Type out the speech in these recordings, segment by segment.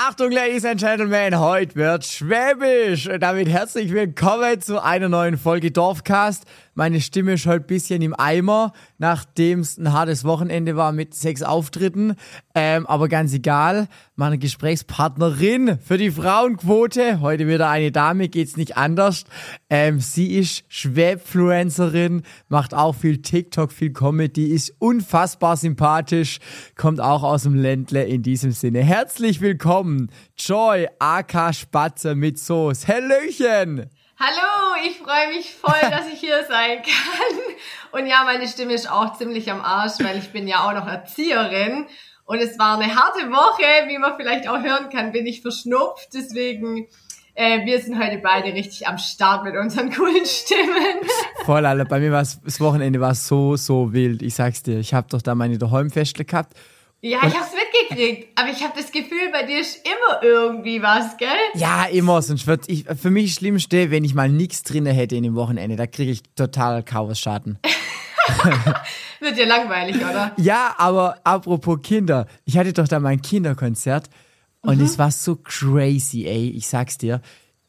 Achtung, Ladies and Gentlemen, heute wird Schwäbisch. Und damit herzlich willkommen zu einer neuen Folge Dorfcast. Meine Stimme ist heute ein bisschen im Eimer, nachdem es ein hartes Wochenende war mit sechs Auftritten. Ähm, aber ganz egal, meine Gesprächspartnerin für die Frauenquote, heute wieder eine Dame, geht's nicht anders. Ähm, sie ist Schwäbfluencerin, macht auch viel TikTok, viel Comedy, ist unfassbar sympathisch, kommt auch aus dem Ländle in diesem Sinne. Herzlich willkommen, Joy AK Spatze mit Soße. Hallöchen! Hallo, ich freue mich voll, dass ich hier sein kann. Und ja, meine Stimme ist auch ziemlich am Arsch, weil ich bin ja auch noch Erzieherin. Und es war eine harte Woche, wie man vielleicht auch hören kann, bin ich verschnupft. Deswegen, äh, wir sind heute beide richtig am Start mit unseren coolen Stimmen. Voll, Alter. Bei mir war das Wochenende war so, so wild. Ich sag's dir, ich habe doch da meine Daheimfestle gehabt. Ja, ich hab's mitgekriegt, aber ich habe das Gefühl, bei dir ist immer irgendwie was, gell? Ja, immer. Sonst wird ich, für mich schlimmste, wenn ich mal nichts drinne hätte in dem Wochenende, da kriege ich total Chaos-Schaden. wird ja langweilig, oder? Ja, aber apropos Kinder, ich hatte doch da mein Kinderkonzert und mhm. es war so crazy, ey. Ich sag's dir,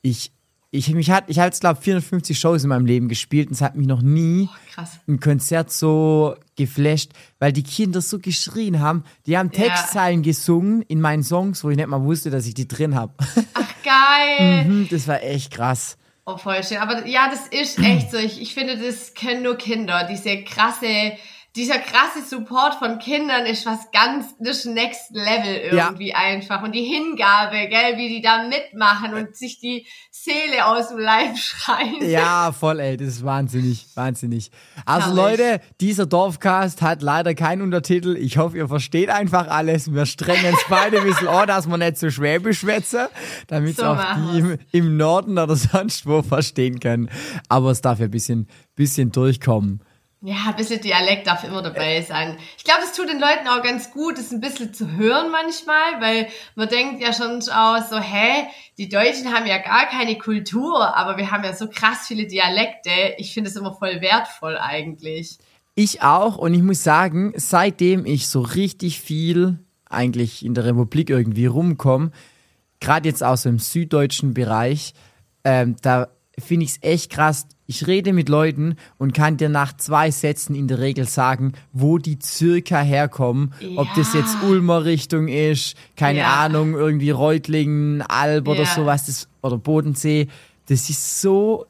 ich ich mich hat ich habe jetzt glaube 450 Shows in meinem Leben gespielt und es hat mich noch nie oh, ein Konzert so geflasht, weil die Kinder so geschrien haben. Die haben Textzeilen ja. gesungen in meinen Songs, wo ich nicht mal wusste, dass ich die drin habe. Ach geil. mhm, das war echt krass. Oh, voll schön. Aber ja, das ist echt so. Ich, ich finde, das können nur Kinder. Diese krasse dieser krasse Support von Kindern ist was ganz, das Next Level irgendwie ja. einfach. Und die Hingabe, gell, wie die da mitmachen und sich die Seele aus dem Leib schreien. Ja, voll, ey, das ist wahnsinnig, wahnsinnig. Also. Leute, dieser Dorfcast hat leider keinen Untertitel. Ich hoffe, ihr versteht einfach alles. Wir strengen es beide ein bisschen an, dass wir nicht so schwäbisch schwätzen, damit so auch die im, im, Norden oder sonst wo verstehen können. Aber es darf ja ein bisschen, bisschen durchkommen. Ja, ein bisschen Dialekt darf immer dabei sein. Ich glaube, es tut den Leuten auch ganz gut, es ein bisschen zu hören manchmal, weil man denkt ja schon auch so, hä, die Deutschen haben ja gar keine Kultur, aber wir haben ja so krass viele Dialekte. Ich finde es immer voll wertvoll eigentlich. Ich auch und ich muss sagen, seitdem ich so richtig viel eigentlich in der Republik irgendwie rumkomme, gerade jetzt auch so im süddeutschen Bereich, ähm, da finde ich es echt krass. Ich rede mit Leuten und kann dir nach zwei Sätzen in der Regel sagen, wo die circa herkommen. Ja. Ob das jetzt Ulmer Richtung ist, keine ja. Ahnung, irgendwie Reutlingen, Alb oder ja. sowas, das, oder Bodensee. Das ist so,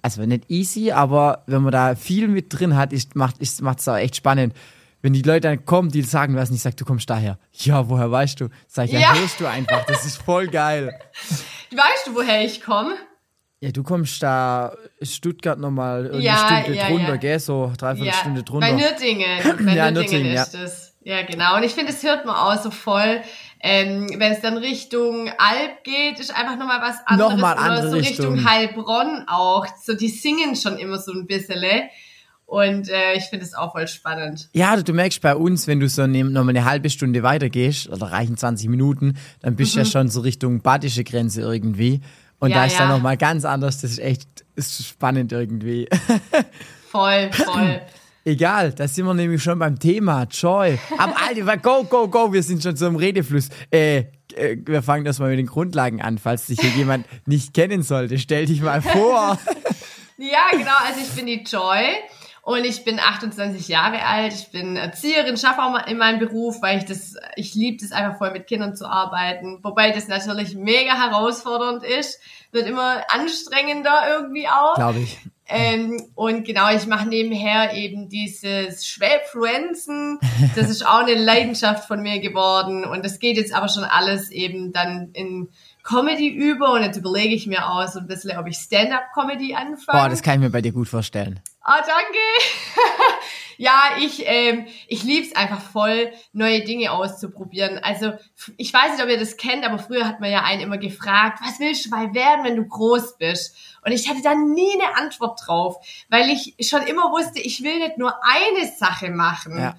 also nicht easy, aber wenn man da viel mit drin hat, ist, macht es auch echt spannend wenn die Leute dann kommen, die sagen was und ich sag, du kommst daher. Ja, woher weißt du? Sag ich, ja, ja. hörst du einfach. Das ist voll geil. Weißt du, woher ich komme? Ja, du kommst da Stuttgart nochmal eine ja, Stunde ja, drunter, ja. gell? So dreiviertel ja, Stunde drunter. Bei Nürtingen. Bei ja, Nürtingen, ist ja. es. Ja, genau. Und ich finde, es hört man auch so voll. Ähm, Wenn es dann Richtung Alp geht, ist einfach nochmal was anderes. Nochmal andere Oder so Richtung, Richtung Heilbronn auch. So, die singen schon immer so ein bisschen. Und äh, ich finde es auch voll spannend. Ja, du, du merkst bei uns, wenn du so ne, nochmal eine halbe Stunde weiter gehst, oder reichen 20 Minuten, dann bist du mhm. ja schon so Richtung badische Grenze irgendwie. Und ja, da ist ja. dann nochmal ganz anders. Das ist echt ist spannend irgendwie. Voll, voll. Egal, da sind wir nämlich schon beim Thema. Joy. Aber Alter, go, go, go. Wir sind schon so im Redefluss. Äh, äh, wir fangen das mal mit den Grundlagen an, falls dich hier jemand nicht kennen sollte. Stell dich mal vor. ja, genau. Also ich bin die Joy. Und ich bin 28 Jahre alt, ich bin Erzieherin, schaffe auch mal in meinem Beruf, weil ich das, ich liebe das einfach voll mit Kindern zu arbeiten. Wobei das natürlich mega herausfordernd ist, wird immer anstrengender irgendwie auch. Glaube ich. Ähm, und genau, ich mache nebenher eben dieses Schwäbfluenzen. Das ist auch eine Leidenschaft von mir geworden. Und das geht jetzt aber schon alles eben dann in Comedy über. Und jetzt überlege ich mir auch so ein bisschen, ob ich Stand-up-Comedy anfange. Boah, das kann ich mir bei dir gut vorstellen. Ah, danke. ja, ich, ähm, ich lieb's einfach voll, neue Dinge auszuprobieren. Also ich weiß nicht, ob ihr das kennt, aber früher hat man ja einen immer gefragt, was willst du mal werden, wenn du groß bist? Und ich hatte da nie eine Antwort drauf, weil ich schon immer wusste, ich will nicht nur eine Sache machen. Ja.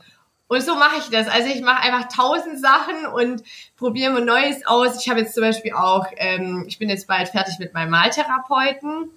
Und so mache ich das. Also ich mache einfach tausend Sachen und probiere mal Neues aus. Ich habe jetzt zum Beispiel auch, ähm, ich bin jetzt bald fertig mit meinem Maltherapeuten.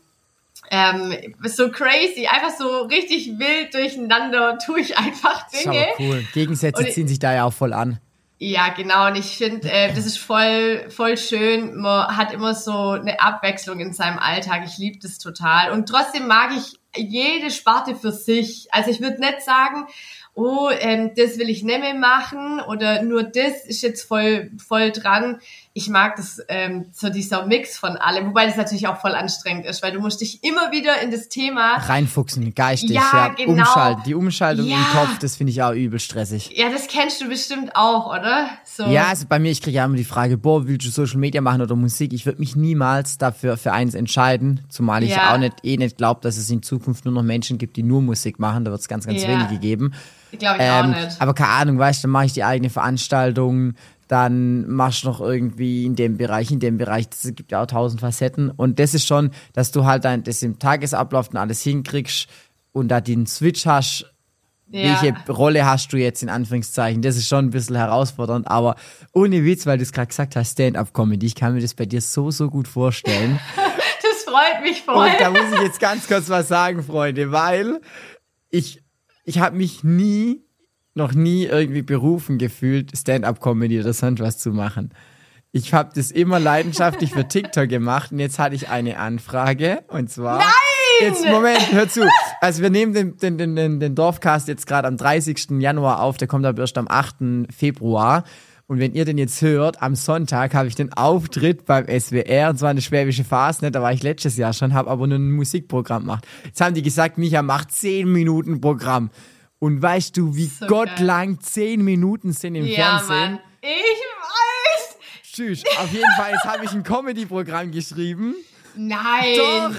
Ähm, so crazy, einfach so richtig wild durcheinander tue ich einfach Dinge. Schau, cool. Gegensätze ziehen sich da ja auch voll an. Ja, genau. Und ich finde, äh, das ist voll, voll schön. Man hat immer so eine Abwechslung in seinem Alltag. Ich liebe das total. Und trotzdem mag ich jede Sparte für sich. Also ich würde nicht sagen, oh, ähm, das will ich nicht mehr machen oder nur das ist jetzt voll, voll dran. Ich mag das, ähm, so dieser Mix von allem, wobei das natürlich auch voll anstrengend ist, weil du musst dich immer wieder in das Thema reinfuchsen, geistig, ja, ja, genau. umschalten. Die Umschaltung ja. im Kopf, das finde ich auch übel stressig. Ja, das kennst du bestimmt auch, oder? So. Ja, also bei mir, ich kriege ja immer die Frage, boah, willst du Social Media machen oder Musik? Ich würde mich niemals dafür für eins entscheiden, zumal ich Ja. auch nicht eh nicht glaube, dass es in Zukunft nur noch Menschen gibt, die nur Musik machen. Da wird es ganz, ganz wenige geben. Glaube ich Ähm, auch nicht. aber keine Ahnung, weißt du, dann mache ich die eigene Veranstaltung, dann machst du noch irgendwie in dem Bereich, in dem Bereich, das gibt ja auch tausend Facetten. Und das ist schon, dass du halt dann das im Tagesablauf dann alles hinkriegst und da den Switch hast, Ja. welche Rolle hast du jetzt in Anführungszeichen? Das ist schon ein bisschen herausfordernd, aber ohne Witz, weil du es gerade gesagt hast, Stand-up-Comedy, ich kann mir das bei dir so, so gut vorstellen. Das freut mich voll. Und da muss ich jetzt ganz kurz was sagen, Freunde, weil ich, ich habe mich nie, noch nie irgendwie berufen gefühlt, Stand-up-Comedy oder sonst was zu machen. Ich habe das immer leidenschaftlich für TikTok gemacht und jetzt hatte ich eine Anfrage und zwar. Nein! Jetzt, Moment, hör zu. Also wir nehmen den, den, den, den, den Dorfcast jetzt gerade am 30. Januar auf, der kommt aber erst am 8. Februar. Und wenn ihr den jetzt hört, am Sonntag habe ich den Auftritt beim SWR, und zwar eine schwäbische Phase, ne? da war ich letztes Jahr schon, habe aber nur ein Musikprogramm gemacht. Jetzt haben die gesagt, Micha macht 10 Minuten Programm. Und weißt du, wie So gottlang 10 Minuten sind im ja, Fernsehen? Mann. Ich weiß. Tschüss. Auf jeden Fall, jetzt habe ich ein Comedy-Programm geschrieben. Nein. Doch,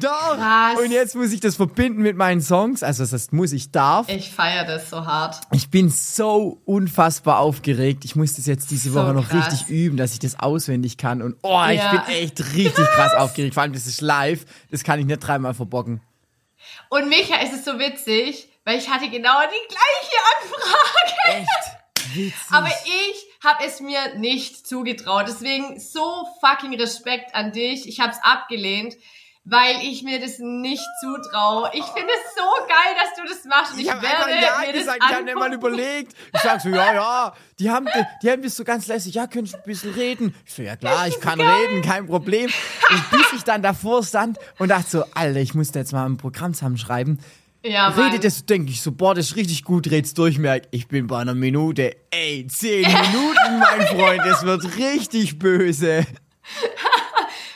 doch. Krass. Und jetzt muss ich das verbinden mit meinen Songs. Also das heißt, muss ich darf. Ich feiere das so hart. Ich bin so unfassbar aufgeregt. Ich muss das jetzt diese So Woche noch krass. richtig üben, dass ich das auswendig kann. Und oh, ich Ja. bin echt richtig krass aufgeregt. Vor allem, das ist live. Das kann ich nicht dreimal verbocken. Und Micha ist es so witzig, weil ich hatte genau die gleiche Anfrage. Echt witzig. Aber ich habe es mir nicht zugetraut. Deswegen so fucking Respekt an dich. Ich habe es abgelehnt, weil ich mir das nicht zutraue. Ich finde es so geil, dass du das machst. Ich, ich habe werde ja mir gesagt, das ich habe nicht mal überlegt. Ich sag so, ja, ja, die haben, die haben das so ganz lässig, ja, könnt ihr ein bisschen reden? Ich so, ja klar, ich kann reden, kein Problem. Und bis ich dann davor stand und dachte so, Alter, ich muss da jetzt mal ein Programm zusammenschreiben. Ja. Redet das, denke ich so, boah, das ist richtig gut, red's durch, merk, ich bin bei einer Minute. Ey, zehn Minuten, mein Freund, es wird richtig böse.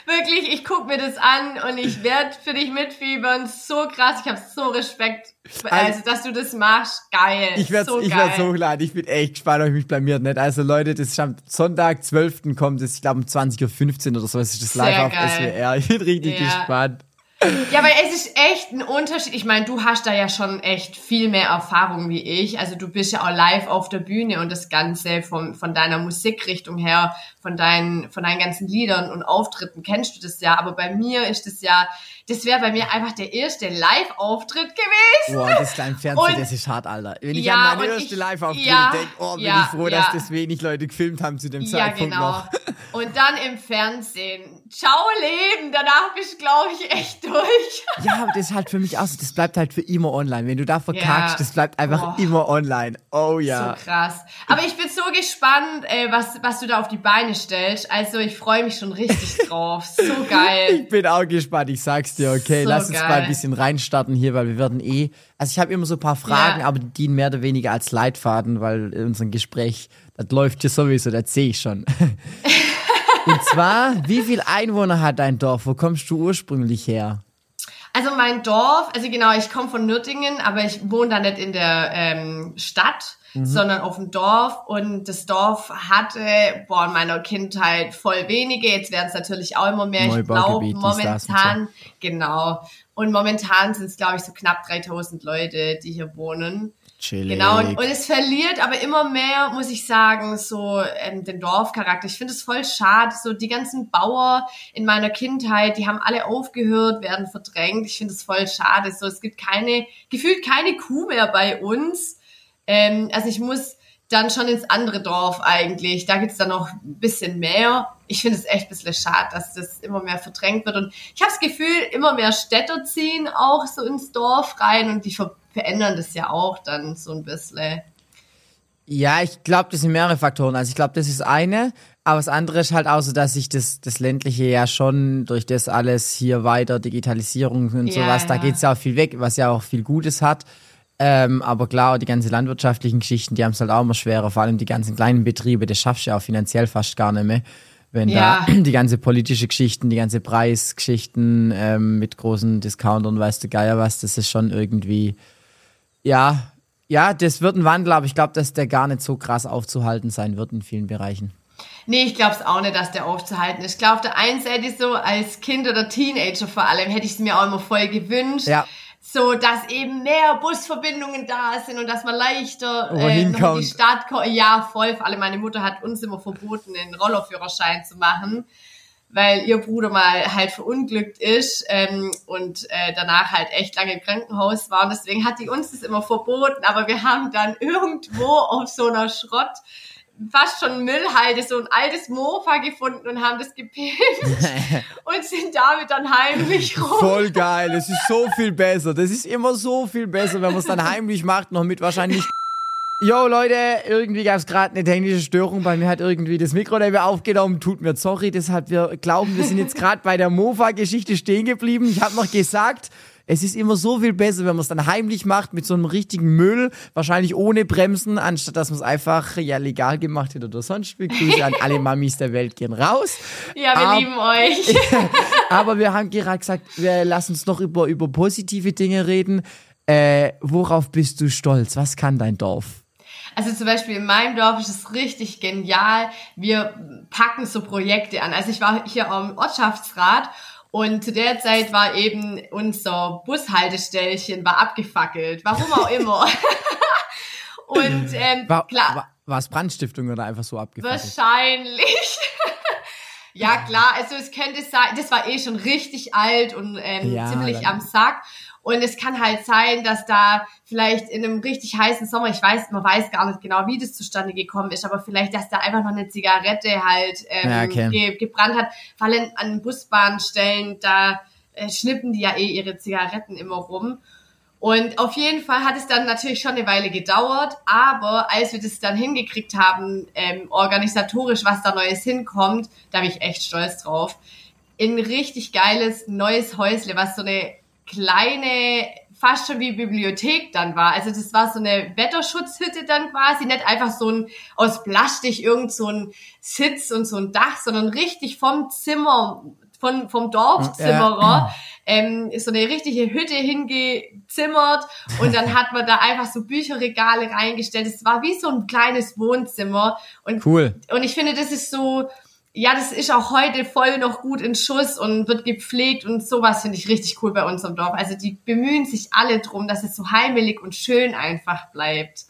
Wirklich, ich guck mir das an und ich werde für dich mitfiebern. So krass, ich habe so Respekt, also, dass du das machst. Geil. Ich werde so ich geil. werd's hochladen. Ich bin echt gespannt, ob ich mich blamiert nicht. Also Leute, das ist am Sonntag, 12. kommt es, ich glaube um 20.15 Uhr oder so, ist das live Sehr auf geil. SWR. Ich bin richtig Ja. gespannt. Ja, aber es ist echt ein Unterschied. Ich meine, du hast da ja schon echt viel mehr Erfahrung wie ich. Also du bist ja auch live auf der Bühne und das Ganze von, von deiner Musikrichtung her, von deinen, von deinen ganzen Liedern und Auftritten kennst du das ja. Aber bei mir ist das ja, das wäre bei mir einfach der erste Live-Auftritt gewesen. Boah, das kleine Fernsehen, Und- das ist hart, Alter. Wenn ich Ja, an meine und erste ich- Live-Auftritte ja, denke, oh, bin ja, ich froh, dass das wenig Leute gefilmt haben zu dem Ja, Zeitpunkt genau. noch. Und dann im Fernsehen. Ciao Leben, danach bist du, glaube ich, echt durch. Ja, aber das ist halt für mich auch so, das bleibt halt für immer online. Wenn du da verkackst, Ja. das bleibt einfach Boah. immer online. Oh ja. So krass. Aber ich bin so gespannt, äh, was, was du da auf die Beine stellst. Also ich freue mich schon richtig drauf. So geil. Ich bin auch gespannt, ich sag's dir, okay. So Lass uns geil. mal ein bisschen reinstarten hier, weil wir werden eh. Also ich habe immer so ein paar Fragen, Ja. aber die dienen mehr oder weniger als Leitfaden, weil unser Gespräch, das läuft hier sowieso, das sehe ich schon. Und zwar, wie viel Einwohner hat dein Dorf? Wo kommst du ursprünglich her? Also mein Dorf, also genau, ich komme von Nürtingen, aber ich wohne da nicht in der ähm, Stadt, Mhm. sondern auf dem Dorf. Und das Dorf hatte, boah, in meiner Kindheit voll wenige. Jetzt werden es natürlich auch immer mehr. Ich glaube, momentan, genau. Und momentan sind es, glaube ich, so knapp 3000 Leute, die hier wohnen. Chillig. Genau, und, und es verliert aber immer mehr, muss ich sagen, so ähm, den Dorfcharakter. Ich finde es voll schade. So die ganzen Bauer in meiner Kindheit, die haben alle aufgehört, werden verdrängt. Ich finde es voll schade. So, es gibt keine, gefühlt keine Kuh mehr bei uns. Ähm, also ich muss dann schon ins andere Dorf eigentlich. Da gibt's dann noch ein bisschen mehr. Ich finde es echt ein bisschen schade, dass das immer mehr verdrängt wird. Und ich habe das Gefühl, immer mehr Städter ziehen auch so ins Dorf rein und die ver verändern das ja auch dann so ein bisschen. Ja, ich glaube, das sind mehrere Faktoren. Also ich glaube, das ist eine, aber das andere ist halt auch so, dass sich das, das ländliche ja schon durch das alles hier weiter, Digitalisierung und Ja, sowas, da ja. geht's ja auch viel weg, was ja auch viel Gutes hat. Ähm, aber klar, die ganzen landwirtschaftlichen Geschichten, die haben es halt auch immer schwerer, vor allem die ganzen kleinen Betriebe, das schaffst du ja auch finanziell fast gar nicht mehr. Wenn Ja. da die ganze politische Geschichten, die ganze Preisgeschichten ähm, mit großen Discountern, weißt du, Geier was, das ist schon irgendwie, ja, ja, das wird ein Wandel, aber ich glaube, dass der gar nicht so krass aufzuhalten sein wird in vielen Bereichen. Nee, ich glaube es auch nicht, dass der aufzuhalten ist. Ich glaube, der einen Seite so als Kind oder Teenager vor allem hätte ich es mir auch immer voll gewünscht. Ja. So, dass eben mehr Busverbindungen da sind und dass man leichter äh, noch in die. Stadt kommt. Ja, voll. Vor allem meine Mutter hat uns immer verboten, einen Rollerführerschein zu machen, weil ihr Bruder mal halt verunglückt ist ähm, und äh, danach halt echt lange im Krankenhaus war. Und deswegen hat die uns das immer verboten. Aber wir haben dann irgendwo auf so einer Schrott fast schon Müllhalde so ein altes Mofa gefunden und haben das gepimpt und sind damit dann heimlich rum. Voll geil, es ist so viel besser. Das ist immer so viel besser, wenn man es dann heimlich macht, noch mit wahrscheinlich. Yo Leute, irgendwie gab es gerade eine technische Störung. Bei mir hat irgendwie das Mikro nicht mehr aufgenommen. Tut mir sorry, deshalb wir glauben, wir sind jetzt gerade bei der Mofa-Geschichte stehen geblieben. Ich habe noch gesagt, es ist immer so viel besser, wenn man es dann heimlich macht mit so einem richtigen Müll, wahrscheinlich ohne Bremsen, anstatt dass man es einfach ja legal gemacht hätte oder sonst wie. Grüße an alle Mamis der Welt gehen raus. Ja, wir Ab- lieben euch. Aber wir haben gerade gesagt, wir lassen uns noch über, über positive Dinge reden. Äh, worauf bist du stolz? Was kann dein Dorf? Also zum Beispiel in meinem Dorf ist es richtig genial. Wir packen so Projekte an. Also ich war hier am Ortschaftsrat und zu der Zeit war eben unser Bushaltestellchen war abgefackelt. Warum auch immer. und ähm, War, klar. war, war es Brandstiftung oder einfach so abgefackelt? Wahrscheinlich. ja, klar, also es könnte sein, das war eh schon richtig alt und ähm, Ja, ziemlich am Sack. Und es kann halt sein, dass da vielleicht in einem richtig heißen Sommer, ich weiß, man weiß gar nicht genau, wie das zustande gekommen ist, aber vielleicht, dass da einfach noch eine Zigarette halt ähm, Ja, okay. ge gebrannt hat. Vor allem an Busbahnstellen, da äh, schnippen die ja eh ihre Zigaretten immer rum. Und auf jeden Fall hat es dann natürlich schon eine Weile gedauert, aber als wir das dann hingekriegt haben, ähm, organisatorisch, was da Neues hinkommt, da bin ich echt stolz drauf. Ein richtig geiles neues Häusle, was so eine kleine, fast schon wie Bibliothek dann war. Also das war so eine Wetterschutzhütte dann quasi, nicht einfach so ein aus Plastik irgend so ein Sitz und so ein Dach, sondern richtig vom Zimmer, von, vom Dorfzimmerer ähm, so eine richtige Hütte hingezimmert und dann hat man da einfach so Bücherregale reingestellt. Es war wie so ein kleines Wohnzimmer und Cool. und ich finde, das ist so, ja, das ist auch heute voll noch gut in Schuss und wird gepflegt und sowas finde ich richtig cool bei unserem Dorf. Also die bemühen sich alle drum, dass es so heimelig und schön einfach bleibt.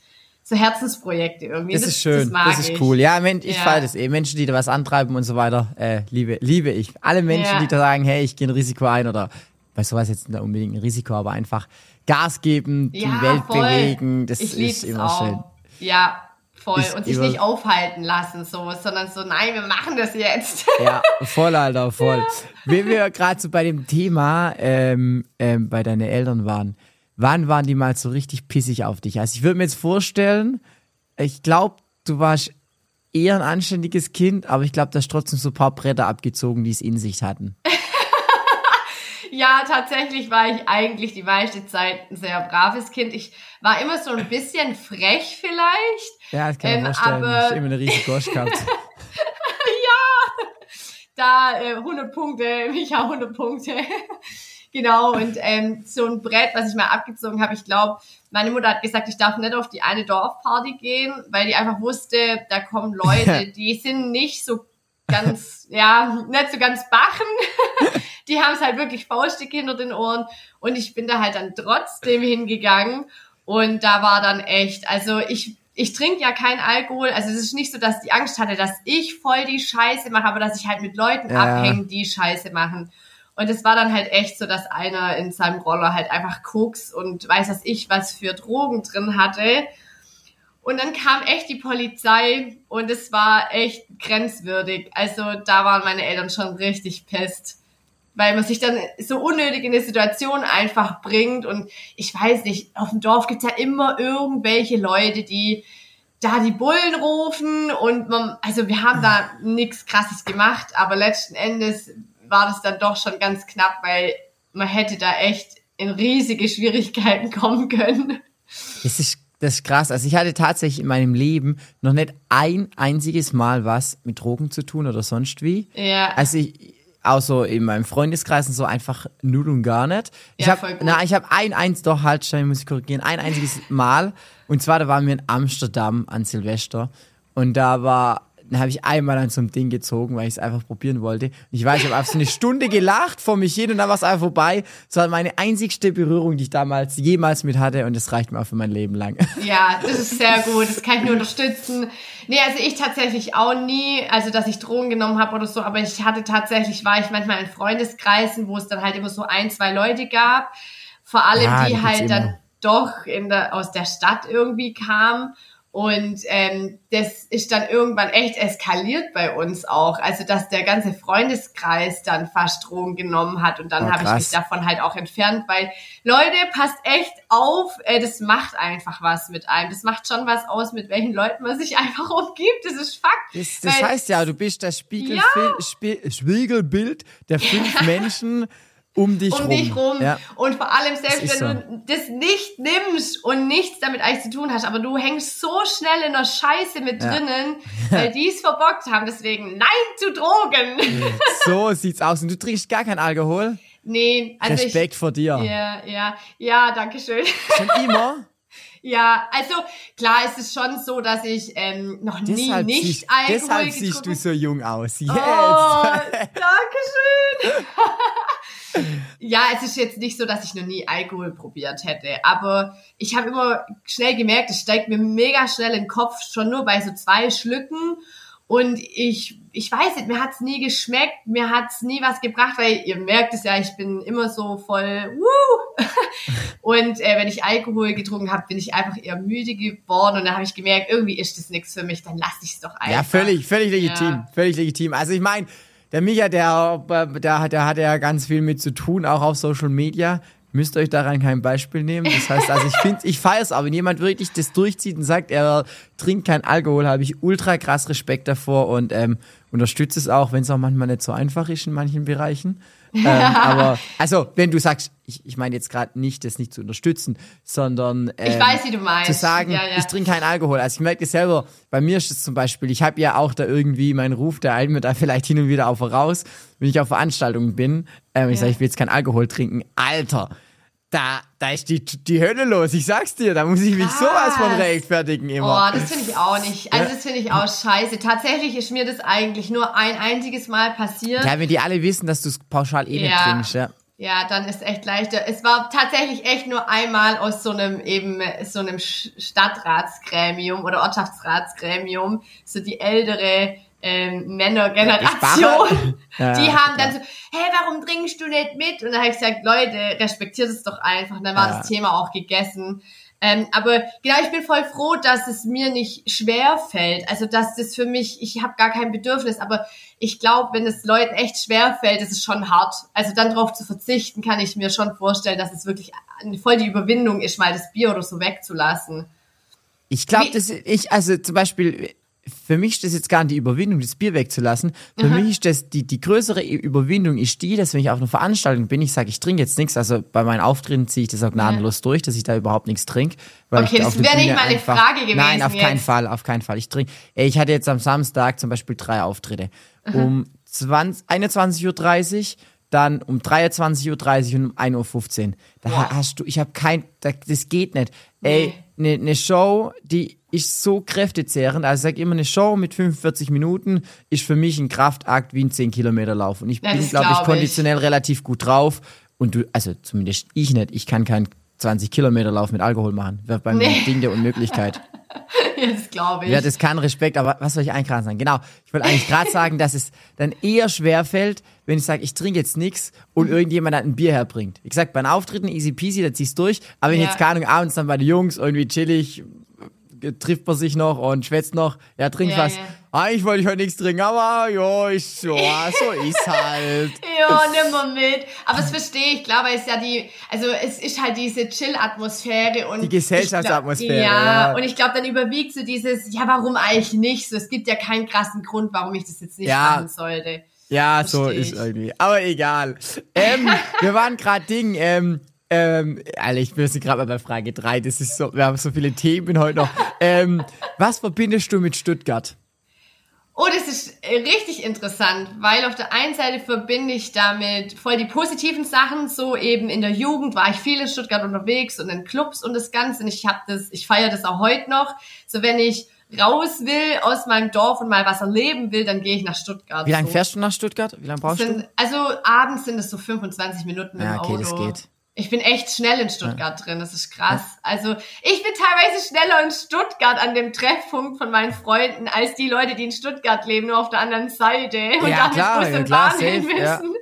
So Herzensprojekte irgendwie. Das, ist schön, mag das ist ich. cool. Ja, Mensch, ich Ja. feiere das eh. Menschen, die da was antreiben und so weiter, äh, liebe, liebe ich. Alle Menschen, Ja. die da sagen, hey, ich gehe ein Risiko ein oder bei sowas jetzt nicht unbedingt ein Risiko, aber einfach Gas geben, die Ja, Welt voll. bewegen, das ich ist immer auch. schön. Ja, voll. Ist und sich nicht aufhalten lassen, so, sondern so, nein, wir machen das jetzt. Ja, voll, Alter, voll. Wenn wir gerade so bei dem Thema ähm, ähm, bei deinen Eltern waren, wann waren die mal so richtig pissig auf dich? Also ich würde mir jetzt vorstellen, ich glaube, du warst eher ein anständiges Kind, aber ich glaube, du hast trotzdem so ein paar Bretter abgezogen, die es in sich hatten. Ja, tatsächlich war ich eigentlich die meiste Zeit ein sehr braves Kind. Ich war immer so ein bisschen frech vielleicht. Ja, das kann ich Ähm, vorstellen. aber- Ich immer eine riesige Gosch gehabt. Da äh, 100 Punkte, Micha 100 Punkte. Genau, und ähm, so ein Brett, was ich mal abgezogen habe, ich glaube, meine Mutter hat gesagt, ich darf nicht auf die eine Dorfparty gehen, weil die einfach wusste, da kommen Leute, die sind nicht so ganz, ja, nicht so ganz bachen. Die haben es halt wirklich faustig hinter den Ohren. Und ich bin da halt dann trotzdem hingegangen. Und da war dann echt, also ich, ich trinke ja kein Alkohol. Also es ist nicht so, dass die Angst hatte, dass ich voll die Scheiße mache, aber dass ich halt mit Leuten Ja. abhänge, die Scheiße machen. Und es war dann halt echt so, dass einer in seinem Roller halt einfach Koks und weiß was ich, was für Drogen drin hatte. Und dann kam echt die Polizei und es war echt grenzwürdig. Also da waren meine Eltern schon richtig pisst. Weil man sich dann so unnötig in eine Situation einfach bringt. Und ich weiß nicht, auf dem Dorf gibt's ja immer irgendwelche Leute, die da die Bullen rufen und man, also wir haben da nichts krasses gemacht, aber letzten Endes war das dann doch schon ganz knapp, weil man hätte da echt in riesige Schwierigkeiten kommen können. Das ist, das ist krass. Also ich hatte tatsächlich in meinem Leben noch nicht ein einziges Mal was mit Drogen zu tun oder sonst wie. Ja. Also ich, außer in meinem Freundeskreis und so einfach null und gar nicht. Ich Ja, hab, voll gut. na, ich habe ein eins doch halt, schnell muss ich korrigieren, ein einziges Mal und zwar da waren wir in Amsterdam an Silvester und da war dann habe ich einmal an so einem Ding gezogen, weil ich es einfach probieren wollte. Und ich weiß, ich habe einfach so eine Stunde gelacht vor mich hin und dann war es einfach vorbei. Das war meine einzigste Berührung, die ich damals jemals mit hatte und das reicht mir auch für mein Leben lang. Ja, das ist sehr gut. Das kann ich nur unterstützen. Nee, also ich tatsächlich auch nie, also dass ich Drogen genommen habe oder so, aber ich hatte tatsächlich, war ich manchmal in Freundeskreisen, wo es dann halt immer so ein, zwei Leute gab. Vor allem, Ja, die halt dann doch in der, aus der Stadt irgendwie kamen. Und ähm, das ist dann irgendwann echt eskaliert bei uns auch. Also dass der ganze Freundeskreis dann fast Drogen genommen hat und dann Oh, habe ich mich davon halt auch entfernt, weil Leute, passt echt auf, äh, das macht einfach was mit einem. Das macht schon was aus, mit welchen Leuten man sich einfach umgibt. Das ist Fakt. Das, das Weil- heißt ja, du bist das Spiegelfil Spie Spiegelbild der fünf Menschen um dich um rum. dich rum. Ja. Und vor allem, selbst wenn du das nicht nimmst und nichts damit eigentlich zu tun hast, aber du hängst so schnell in der Scheiße mit Ja. drinnen, weil die es verbockt haben. Deswegen Nein zu Drogen. So sieht's aus. Und du trinkst gar keinen Alkohol? nee, also Respekt vor dir. ich. Ja, ja, ja, danke schön. Schon immer? Ja, also klar ist es schon so, dass ich ähm, noch nie deshalb nicht siehst, Alkohol deshalb siehst du so jung aus. Jetzt. Oh, Dankeschön. Ja, es ist jetzt nicht so, dass ich noch nie Alkohol probiert hätte, aber ich habe immer schnell gemerkt, es steigt mir mega schnell in den Kopf, schon nur bei so zwei Schlücken. Und ich, ich weiß nicht, mir hat's nie geschmeckt, mir hat's nie was gebracht, weil ihr merkt es ja, ich bin immer so voll, wuh. Und äh, wenn ich Alkohol getrunken habe, bin ich einfach eher müde geworden und dann habe ich gemerkt, irgendwie ist das nichts für mich, dann lass ich es doch einfach. Ja, völlig, völlig legitim. Ja. Völlig legitim. Also ich meine, der Micha, der, der, hat- der hat ja ganz viel mit zu tun, auch auf Social Media. Müsst euch daran kein Beispiel nehmen. Das heißt, also ich finde, ich feiere es, aber wenn jemand wirklich das durchzieht und sagt, er trinkt keinen Alkohol, habe ich ultra krass Respekt davor und ähm, unterstütze es auch, wenn es auch manchmal nicht so einfach ist in manchen Bereichen. Ähm, aber also, wenn du sagst, ich, ich meine jetzt gerade nicht, das nicht zu unterstützen, sondern ähm, Ich weiß, wie du meinst. zu sagen, Ja, ja. ich trinke keinen Alkohol. Also ich merke das selber, bei mir ist es zum Beispiel, ich habe ja auch da irgendwie meinen Ruf, der eilt mir da vielleicht hin und wieder auch voraus, wenn ich auf Veranstaltungen bin, ähm, ich Ja. sage, ich will jetzt keinen Alkohol trinken. Alter, da, da ist die, die Hölle los, ich sag's dir, da muss ich mich Krass. sowas von rechtfertigen immer. Oh, das finde ich auch nicht. Also das finde ich auch scheiße. Tatsächlich ist mir das eigentlich nur ein einziges Mal passiert. ja, wenn die alle wissen, dass du es pauschal eh nicht Ja. trinkst, ja. Ja, dann ist echt leichter. Es war tatsächlich echt nur einmal aus so einem eben so einem Stadtratsgremium oder Ortschaftsratsgremium, so die ältere ähm, Männergeneration. Ja, die haben dann so, hey, warum trinkst du nicht mit? Und dann habe ich gesagt, Leute, respektiert es doch einfach. Und dann war das Thema auch gegessen. Ähm, aber genau, ich bin voll froh, dass es mir nicht schwer fällt. Also, dass das für mich, ich habe gar kein Bedürfnis, aber ich glaube, wenn es Leuten echt schwer fällt, ist es schon hart. Also dann darauf zu verzichten, kann ich mir schon vorstellen, dass es wirklich voll die Überwindung ist, mal das Bier oder so wegzulassen. Ich glaube, das ich also zum Beispiel für mich ist das jetzt gar nicht die Überwindung, das Bier wegzulassen. Für mich ist das die die größere Überwindung ist die, dass wenn ich auf einer Veranstaltung bin, ich sage, ich trinke jetzt nichts. Also bei meinen Auftritten ziehe ich das auch gnadenlos durch, dass ich da überhaupt nichts trinke. Okay, das wäre nicht meine Frage gewesen Nein, auf keinen jetzt. Fall, auf keinen Fall. Ich trinke. Ich hatte jetzt am Samstag zum Beispiel drei Auftritte. Um 20, 21.30 Uhr, dann um 23.30 Uhr und um 1.15 Uhr. Da Boah. hast du, ich habe kein, da, das geht nicht. Ey, eine ne Show, die ist so kräftezehrend. Also ich sag immer, eine Show mit 45 Minuten ist für mich ein Kraftakt wie ein 10 Kilometer Lauf. Und ich Ja, bin, das glaube ich, glaub ich. konditionell relativ gut drauf. Und du, also zumindest ich nicht, ich kann keinen 20 Kilometer Lauf mit Alkohol machen. Wäre bei mir Nee. ein Ding der Unmöglichkeit. ja, das glaube ich. Ja, das kann Respekt, aber was soll ich eigentlich gerade sagen? Genau, ich wollte eigentlich gerade sagen, dass es dann eher schwer fällt, wenn ich sage, ich trinke jetzt nichts und Mhm. irgendjemand hat ein Bier herbringt. Wie gesagt, bei Auftritten easy peasy, da ziehst du durch, aber wenn Ja. jetzt, keine Ahnung, abends dann bei den Jungs irgendwie chillig, trifft man sich noch und schwätzt noch, ja, trink Ja, was. ja. eigentlich wollte ich heute nichts trinken, aber ja, ich, ja, so ist halt. Ja, nimm mal mit. Aber das verstehe ich, weil es ja die, also es ist halt diese Chill-Atmosphäre und. Die Gesellschaftsatmosphäre. Ja, ja, und ich glaube, dann überwiegt so dieses, ja, warum eigentlich nicht? So, es gibt ja keinen krassen Grund, warum ich das jetzt nicht Ja. machen sollte. Ja, so Versteh ist ich. irgendwie. Aber egal. Ähm, wir waren gerade Ding, ähm, ähm, Alter, ich bin gerade bei Frage 3. Das ist so, wir haben so viele Themen heute noch. Ähm, was verbindest du mit Stuttgart? Oh, das ist äh, richtig interessant, weil auf der einen Seite verbinde ich damit voll die positiven Sachen, so eben in der Jugend war ich viel in Stuttgart unterwegs und in Clubs und das Ganze und ich habe das, ich feiere das auch heute noch. So wenn ich raus will aus meinem Dorf und mal was erleben will, dann gehe ich nach Stuttgart. Wie lange so. fährst du nach Stuttgart? Wie lange brauchst sind, Also abends sind es so 25 Minuten Ja, dem okay, Auto. das geht. Ich bin echt schnell in Stuttgart drin, das ist krass. Also ich bin teilweise schneller in Stuttgart an dem Treffpunkt von meinen Freunden als die Leute, die in Stuttgart leben, nur auf der anderen Seite und Ja, dann klar, mit Bus ja, und klar, Bahn hin ja. müssen.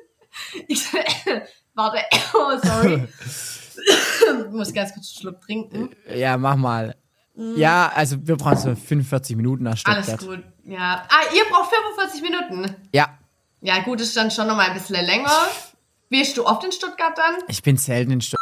Ich, warte, oh, sorry. ich muss ganz kurz einen Schluck trinken. Ja, mach mal. Ja, also wir brauchen so 45 Minuten nach Alles Stuttgart. gut, ja. Ah, ihr braucht 45 Minuten. Ja, Ja, gut, ist dann schon noch mal ein bisschen länger. Bist du oft in Stuttgart dann? ich bin selten in Stuttgart.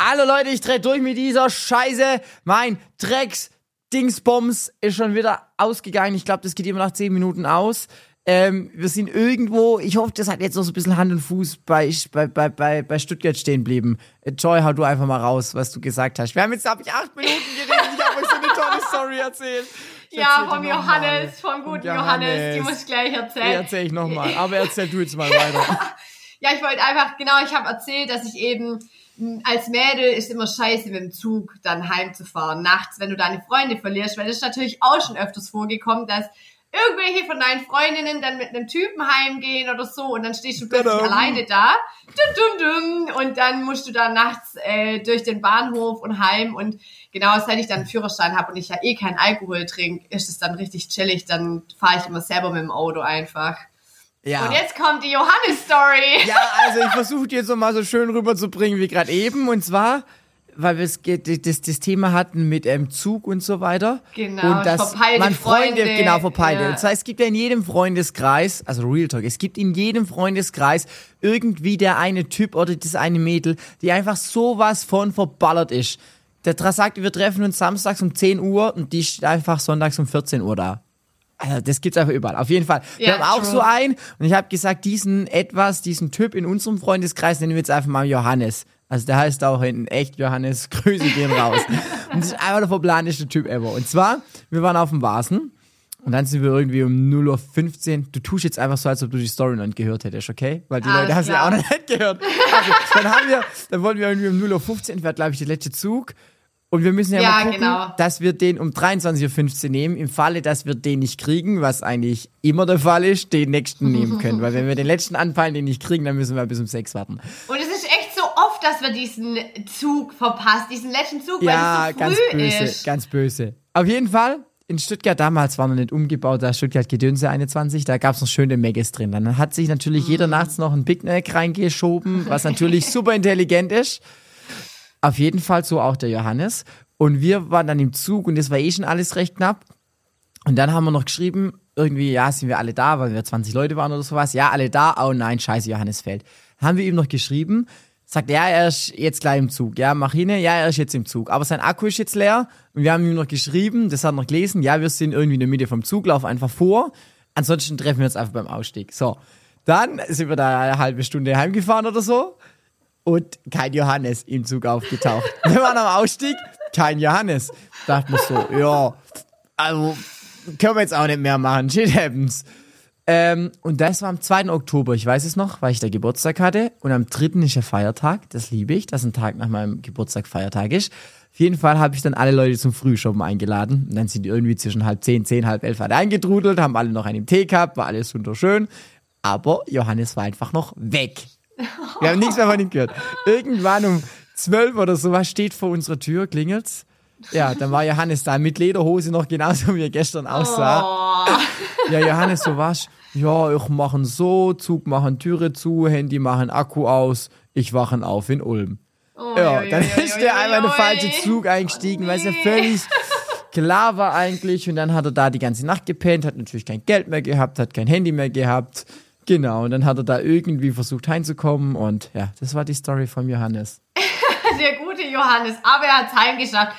Hallo Leute, ich dreh durch mit dieser Scheiße. Mein Drecks Dingsbombs ist schon wieder ausgegangen. Ich glaube, das geht immer nach 10 Minuten aus. Ähm, wir sind irgendwo, ich hoffe, das hat jetzt noch so ein bisschen Hand und Fuß bei, bei, bei, bei, bei Stuttgart stehen geblieben. Äh, Joy, hau du einfach mal raus, was du gesagt hast. Wir haben jetzt, glaube ich, acht Minuten geredet. Ich habe euch so eine tolle Story erzählt. Ich Ja, vom die noch mal. Johannes, vom guten Johannes. Johannes. Die muss ich gleich Die erzählen. erzähl ich nochmal. Aber erzähl du jetzt mal weiter. Ja, ich wollte einfach, genau, ich habe erzählt, dass ich eben mh, als Mädel ist immer scheiße mit dem Zug dann heimzufahren, nachts, wenn du deine Freunde verlierst, weil das ist natürlich auch schon öfters vorgekommen, dass irgendwelche von deinen Freundinnen dann mit einem Typen heimgehen oder so und dann stehst du plötzlich Tadam. alleine da dum, dum, dum, und dann musst du da nachts äh, durch den Bahnhof und heim und genau, seit ich dann einen Führerschein habe und ich ja eh keinen Alkohol trinke, ist es dann richtig chillig, dann fahre ich immer selber mit dem Auto einfach. Ja. Und jetzt kommt die Johannes-Story. Ja, also ich versuche jetzt so mal so schön rüberzubringen wie gerade eben. Und zwar, weil wir das, das Thema hatten mit ähm, Zug und so weiter. Genau, und dass verpeilte man Freunde, Freunde, genau, verpeilte. ja. Und zwar, es gibt ja in jedem Freundeskreis, also Real Talk, es gibt in jedem Freundeskreis irgendwie der eine Typ oder das eine Mädel, die einfach sowas von verballert ist. Der sagt, wir treffen uns samstags um 10 Uhr und die ist einfach sonntags um 14 Uhr da. Also das gibt's einfach überall. Auf jeden Fall. Wir Ja, haben auch true. so einen und ich habe gesagt, diesen etwas, diesen Typ in unserem Freundeskreis nennen wir jetzt einfach mal Johannes. Also der heißt auch in echt Johannes, Grüße gehen raus. und das ist einfach der verplanteste Typ ever. Und zwar, wir waren auf dem Vasen und dann sind wir irgendwie um 0.15 Uhr. Du tust jetzt einfach so, als ob du die Story noch nicht gehört hättest, okay? Weil die Alles Leute haben sie ja auch noch nicht gehört. Also, dann haben wir, dann wollten wir irgendwie um 0.15 Uhr, war glaube ich der letzte Zug. Und wir müssen ja, Ja, mal gucken, genau. dass wir den um 23.15 Uhr nehmen. Im Falle, dass wir den nicht kriegen, was eigentlich immer der Fall ist, den nächsten nehmen können. Weil wenn wir den letzten anfallen, den nicht kriegen, dann müssen wir bis um 6 warten. Und es ist echt so oft, dass wir diesen Zug verpasst, diesen letzten Zug, Ja, weil es so ganz früh böse, ist. ganz böse. Auf jeden Fall, in Stuttgart damals war noch nicht umgebaut, da Stuttgart Gedönse 21, da gab's noch schöne Megges drin. Dann hat sich natürlich jeder nachts noch ein Big Mac reingeschoben, was natürlich super intelligent ist. Auf jeden Fall so auch der Johannes. Und wir waren dann im Zug und das war eh schon alles recht knapp. Und dann haben wir noch geschrieben, irgendwie, ja, sind wir alle da, weil wir 20 Leute waren oder sowas. Ja, alle da. Oh nein, scheiße, Johannes fällt. Haben wir ihm noch geschrieben, sagt, ja, er ist jetzt gleich im Zug. Ja, mach hin, ja, er ist jetzt im Zug. Aber sein Akku ist jetzt leer. Und wir haben ihm noch geschrieben, das hat er noch gelesen, ja, wir sind irgendwie in der Mitte vom Zug, laufen einfach vor. Ansonsten treffen wir uns einfach beim Ausstieg. So. Dann sind wir da eine halbe Stunde heimgefahren oder so. Und kein Johannes im Zug aufgetaucht. Wir waren am Ausstieg, kein Johannes. Dachte mir so, ja, also können wir jetzt auch nicht mehr machen. Shit happens. Ähm, und das war am 2. Oktober, ich weiß es noch, weil ich da Geburtstag hatte. Und am 3. ist ja Feiertag, das liebe ich, dass ein Tag nach meinem Geburtstag Feiertag ist. Auf jeden Fall habe ich dann alle Leute zum Frühschoppen eingeladen. Und dann sind die irgendwie zwischen halb zehn, zehn, halb elf halt eingedrudelt, haben alle noch einen Tee gehabt, war alles wunderschön. Aber Johannes war einfach noch weg. Wir haben nichts mehr von ihm gehört. Irgendwann um zwölf oder sowas steht vor unserer Tür, klingelt's. Ja, dann war Johannes da mit Lederhose noch genauso wie er gestern aussah. Oh. Ja, Johannes, so was? Ja, ich machen so, Zug machen Türe zu, Handy machen Akku aus, ich wachen auf in Ulm. Oh, Ja, dann ui, ist der einmal in den falschen Zug eingestiegen, weil es ja nee. völlig Klar war eigentlich und dann hat er da die ganze Nacht gepennt, hat natürlich kein Geld mehr gehabt, hat kein Handy mehr gehabt. Genau, und dann hat er da irgendwie versucht heimzukommen und ja, das war die Story von Johannes. Der gute Johannes, aber er hat es heimgeschafft.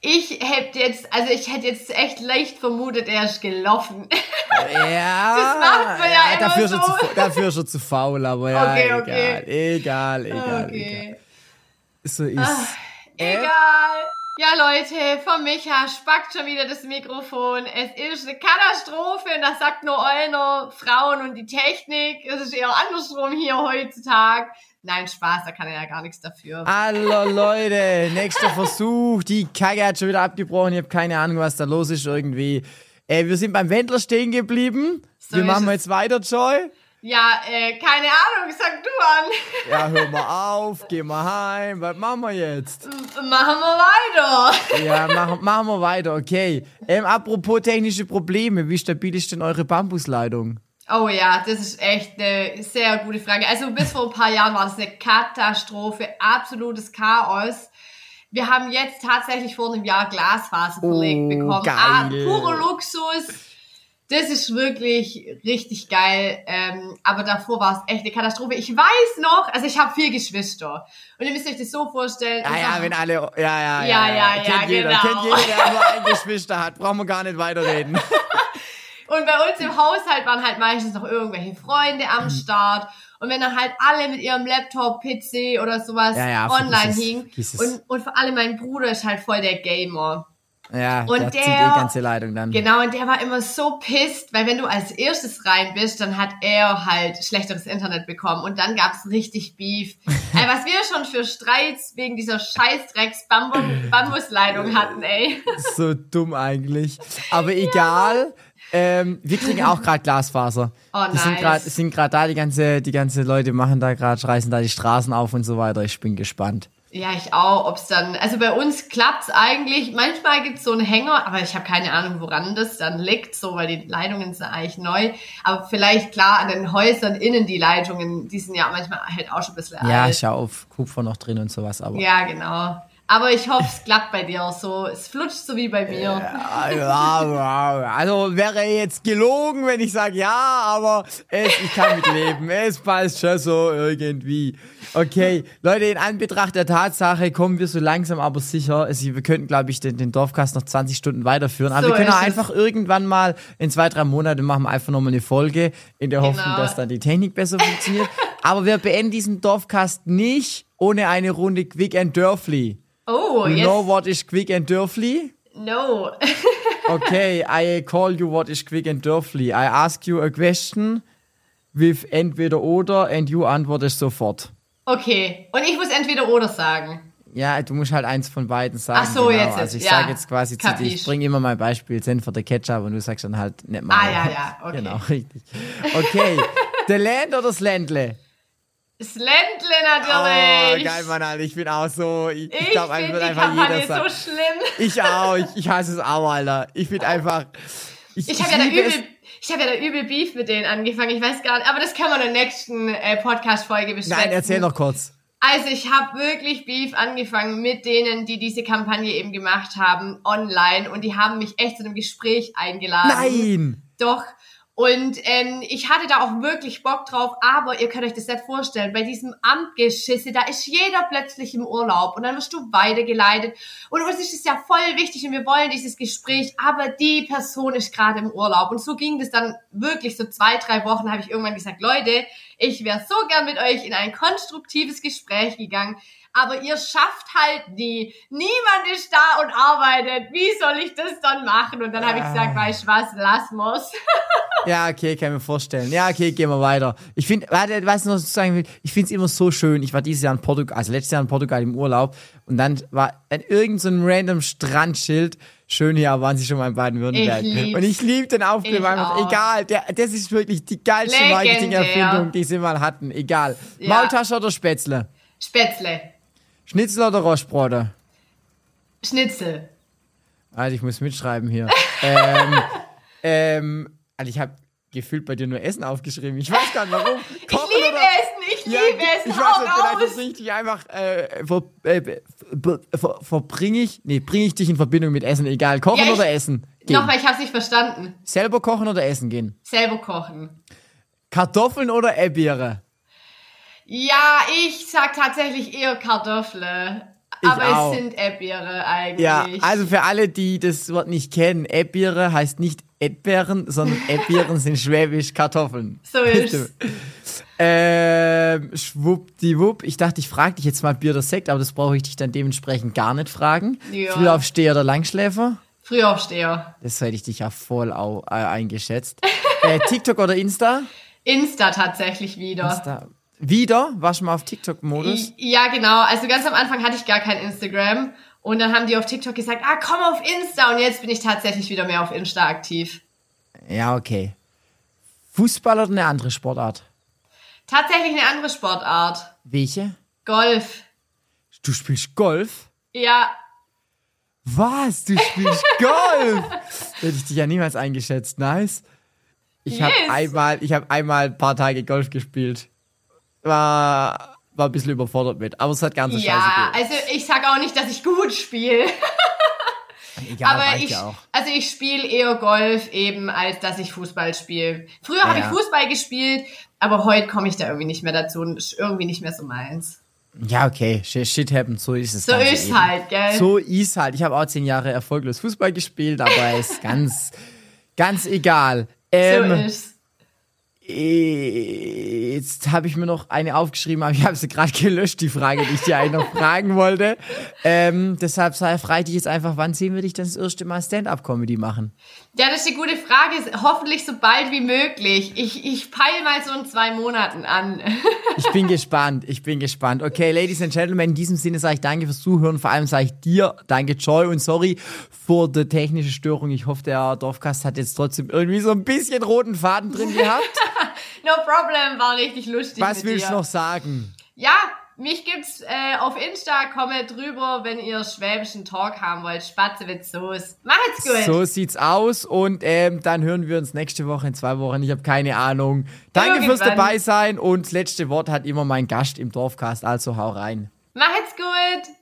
Ich hätte jetzt, also ich hätte jetzt echt leicht vermutet, er ist gelaufen. Ja, Das macht man ja immer dafür, ist er so. zu, dafür ist er zu faul, aber ja, Okay, egal, okay. egal, egal, egal. Okay. So ist Äh, Egal. Ja, Leute, von Micha spackt schon wieder das Mikrofon. Es ist eine Katastrophe und das sagt nur einer Frauen und die Technik. Es ist eher andersrum hier heutzutage. Nein, Spaß, da kann er ja gar nichts dafür. Hallo Leute, nächster Versuch. Die Kacke hat schon wieder abgebrochen. Ich habe keine Ahnung, was da los ist irgendwie. Äh, wir sind beim Wendler stehen geblieben. So wir machen jetzt weiter, Joy. Ja, äh, keine Ahnung, sag du an. Ja, hör mal auf, geh mal heim. Was machen wir jetzt? Machen wir weiter. Ja, machen, machen wir weiter, okay. Ähm, apropos technische Probleme, wie stabil ist denn eure Bambusleitung? Oh ja, das ist echt eine sehr gute Frage. Also bis vor ein paar Jahren war das eine Katastrophe, absolutes Chaos. Wir haben jetzt tatsächlich vor einem Jahr Glasfaser verlegt Oh, bekommen. geil. Ah, purer Luxus. Das ist wirklich richtig geil. Ähm, aber davor war es echt eine Katastrophe. Ich weiß noch, also ich habe vier Geschwister. Und ihr müsst euch das so vorstellen. Ja, ja, wenn alle, ja, ja, ja, Ja, ja, ja, kennt jeder, genau. kennt jeder, der nur ein Geschwister hat, brauchen wir gar nicht weiterreden. Und bei uns im Haushalt waren halt meistens noch irgendwelche Freunde Mhm. am Start. Und wenn dann halt alle mit ihrem Laptop, PC oder sowas Ja, ja, online hingen. Und, und vor allem mein Bruder ist halt voll der Gamer. Ja, Und der, zieht die ganze Leitung dann. Genau, und der war immer so pisst, weil wenn du als erstes rein bist, dann hat er halt schlechteres Internet bekommen. Und dann gab's richtig Beef. ey, was wir schon für Streits wegen dieser scheißdrecks Bambusleitung hatten, ey. so dumm eigentlich. Aber egal. Ähm, wir kriegen auch gerade Glasfaser. Oh, die sind nice. gerade sind gerade da, die ganze, die ganze Leute machen da gerade, reißen da die Straßen auf und so weiter. Ich bin gespannt. Ja, ich auch. Ob's dann, also bei uns klappt's eigentlich. Manchmal gibt's so einen Hänger, aber ich habe keine Ahnung, woran das dann liegt, so weil die Leitungen sind eigentlich neu. Aber vielleicht klar an den Häusern innen die Leitungen, die sind ja manchmal halt auch schon ein bisschen Ja, alt. ist ja auf Kupfer noch drin und sowas, aber. Ja, genau. Aber ich hoffe, es klappt bei dir so. Es flutscht so wie bei mir. Ja, ja, ja. Also wäre jetzt gelogen, wenn ich sage ja, aber es, ich kann mit leben. Es passt schon so irgendwie. Okay, Leute, in Anbetracht der Tatsache kommen wir so langsam aber sicher. Also, wir könnten, glaube ich, den, den Dorfcast noch 20 Stunden weiterführen. Aber So wir können auch einfach irgendwann mal in zwei, drei Monaten machen wir einfach nochmal eine Folge in der Hoffnung, Genau. dass dann die Technik besser funktioniert. aber wir beenden diesen Dorfcast nicht ohne eine Runde Quick and Dörfli. Oh, You yes. know what is Quick and Dörfli? No. Okay, I call you what is quick and dirty. I ask you a question with entweder oder and you antwortest sofort. Okay. Und ich muss entweder oder sagen. Ja, du musst halt eins von beiden sagen. Ach so, jetzt ist- Also ich ja. sage jetzt quasi zu dir, Kapisch. ich bringe immer mein Beispiel Senf oder Ketchup und du sagst dann halt nicht mal. Ah, ja, ja, okay. Genau, richtig. Okay, der Land oder das Ländle? Das Ländle Oh, geil, Mann, Alter. Ich bin auch so, ich, ich Ich glaube, einfach die einfach Kampagne jeder so sagen. schlimm. Ich auch, ich, ich hasse es auch, Alter. Ich bin einfach, ich, Ich habe ja da übel, es- ich habe ja da übel Beef mit denen angefangen. Ich weiß gar nicht, aber das können wir in der nächsten äh, Podcast-Folge besprechen. Nein, erzähl noch kurz. Also ich habe wirklich Beef angefangen mit denen, die diese Kampagne eben gemacht haben, online. Und die haben mich echt zu einem Gespräch eingeladen. Nein! Doch. Und ähm, ich hatte da auch wirklich Bock drauf, aber ihr könnt euch das nicht vorstellen, bei diesem Amtgeschisse, da ist jeder plötzlich im Urlaub und dann wirst du weitergeleitet. Und uns ist es ja voll wichtig und wir wollen dieses Gespräch, aber die Person ist gerade im Urlaub. Und so ging das dann wirklich so zwei, drei Wochen, habe ich irgendwann gesagt, Leute, ich wäre so gern mit euch in ein konstruktives Gespräch gegangen. Aber ihr schafft halt nie. Niemand ist da und arbeitet. Wie soll ich das dann machen? Und dann habe ich gesagt, weißt du was, lass muss. Ja, okay, kann ich mir vorstellen. Ja, okay, gehen wir weiter. Ich finde, warte, was ich noch sagen will, ich finde es immer so schön. Ich war dieses Jahr in Portugal, also letztes Jahr in Portugal im Urlaub und dann war an irgendeinem so random Strandschild, schön hier waren sie schon mal in Baden-Württemberg. Lieb's. Und ich liebe den Ich einfach, auch. egal, der, das ist wirklich die geilste. Marketing-Erfindung, die sie mal hatten, egal. Ja. Maultasche oder Spätzle? Spätzle. Schnitzel oder Rostbrote? Schnitzel. Alter, ich muss mitschreiben hier. ähm, ähm, Alter, ich habe gefühlt bei dir nur Essen aufgeschrieben. Ich weiß gar nicht warum. Ich Kochen liebe oder- Essen, ich Ja, liebe ich Essen. weiß Hau nicht, vielleicht ist richtig einfach äh, ver, äh, ver, verbringe ich, nee, bringe ich dich in Verbindung mit Essen, egal, kochen Ja, ich- oder essen? Gehen. Nochmal, ich hab's nicht verstanden. Selber kochen oder essen gehen? Selber kochen. Kartoffeln oder Ebiere? Ja, ich sag tatsächlich eher Kartoffeln. Ich Aber auch. es sind Erdbeere eigentlich. Ja, also für alle, die das Wort nicht kennen, Ebiere heißt nicht Erdbeeren, sondern Ebieren sind schwäbisch Kartoffeln. So ist Ähm, schwuppdiwupp. Ich dachte, ich frage dich jetzt mal Bier oder Sekt, aber das brauche ich dich dann dementsprechend gar nicht fragen. Ja. Frühaufsteher oder Langschläfer? Frühaufsteher. Das hätte ich dich ja voll au, äh, eingeschätzt. äh, TikTok oder Insta? Insta tatsächlich wieder. Insta. Wieder? Warst du mal auf TikTok-Modus? Ja, genau. Also ganz am Anfang hatte ich gar kein Instagram. Und dann haben die auf TikTok gesagt, ah, komm auf Insta. Und jetzt bin ich tatsächlich wieder mehr auf Insta aktiv. Ja, okay. Fußball oder eine andere Sportart? Tatsächlich eine andere Sportart. Welche? Golf. Du spielst Golf? Ja, Was? Du spielst Golf? Hätte ich dich ja niemals eingeschätzt. Nice. Ich habe Yes. einmal, ich habe einmal ein paar Tage Golf gespielt. War, war ein bisschen überfordert mit, aber es hat ganz so ja. scheiße Also ich sag auch nicht, dass ich gut spiele. Egal, Aber ich, ja auch. also ich spiele eher Golf eben, als dass ich Fußball spiele. Früher habe ich Ja. Fußball gespielt, aber heute komme ich da irgendwie nicht mehr dazu und ist irgendwie nicht mehr so meins. Ja, okay, shit, shit happens, so ist es. So ist eben. halt, gell? So ist halt. Ich habe auch zehn Jahre erfolglos Fußball gespielt, aber ist ganz, ganz egal. so Ähm, ist's. Äh, Jetzt habe ich mir noch eine aufgeschrieben, aber ich habe sie gerade gelöscht, die Frage, die ich dir eigentlich noch fragen wollte. Ähm, deshalb frei dich jetzt einfach, wann sehen wir dich das erste Mal Stand-Up-Comedy machen? Ja, das ist eine gute Frage. Hoffentlich so bald wie möglich. Ich, ich peile mal so in zwei Monaten an. Ich bin gespannt, ich bin gespannt. Okay, Ladies and Gentlemen, in diesem Sinne sage ich danke fürs Zuhören, vor allem sage ich dir danke, Joy, und sorry für die technische Störung. Ich hoffe, der Dorfcast hat jetzt trotzdem irgendwie so ein bisschen roten Faden drin gehabt. No problem, war richtig lustig. Was mit willst du noch sagen? Ja, mich gibt's äh, auf Insta, kommt drüber, wenn ihr schwäbischen Talk haben wollt. Spatzewitz Soße. Macht's gut. So sieht's aus und ähm, dann hören wir uns nächste Woche in zwei Wochen. Ich habe keine Ahnung. Danke fürs Irgendwann. dabei sein und das letzte Wort hat immer mein Gast im Dorfcast, also hau rein. Macht's gut.